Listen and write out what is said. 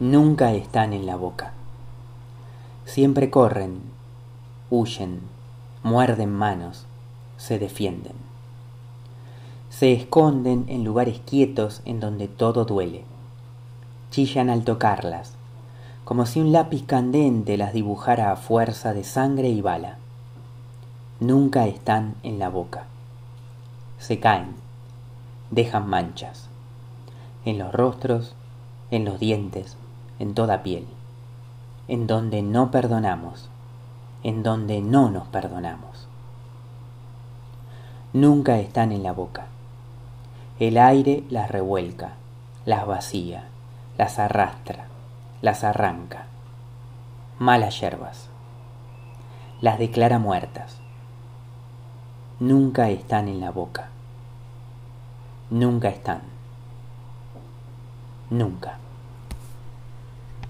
nunca están en la boca. Siempre corren, huyen, muerden manos, se defienden. Se esconden en lugares quietos en donde todo duele. Chillan al tocarlas, como si un lápiz candente las dibujara a fuerza de sangre y bala. Nunca están en la boca. Se caen, dejan manchas, en los rostros, en los dientes, en toda piel, en donde no perdonamos, en donde no nos perdonamos. Nunca están en la boca. El aire las revuelca, las vacía, las arrastra, las arranca. Malas yerbas. Las declara muertas. Nunca están en la boca. Nunca están. Nunca.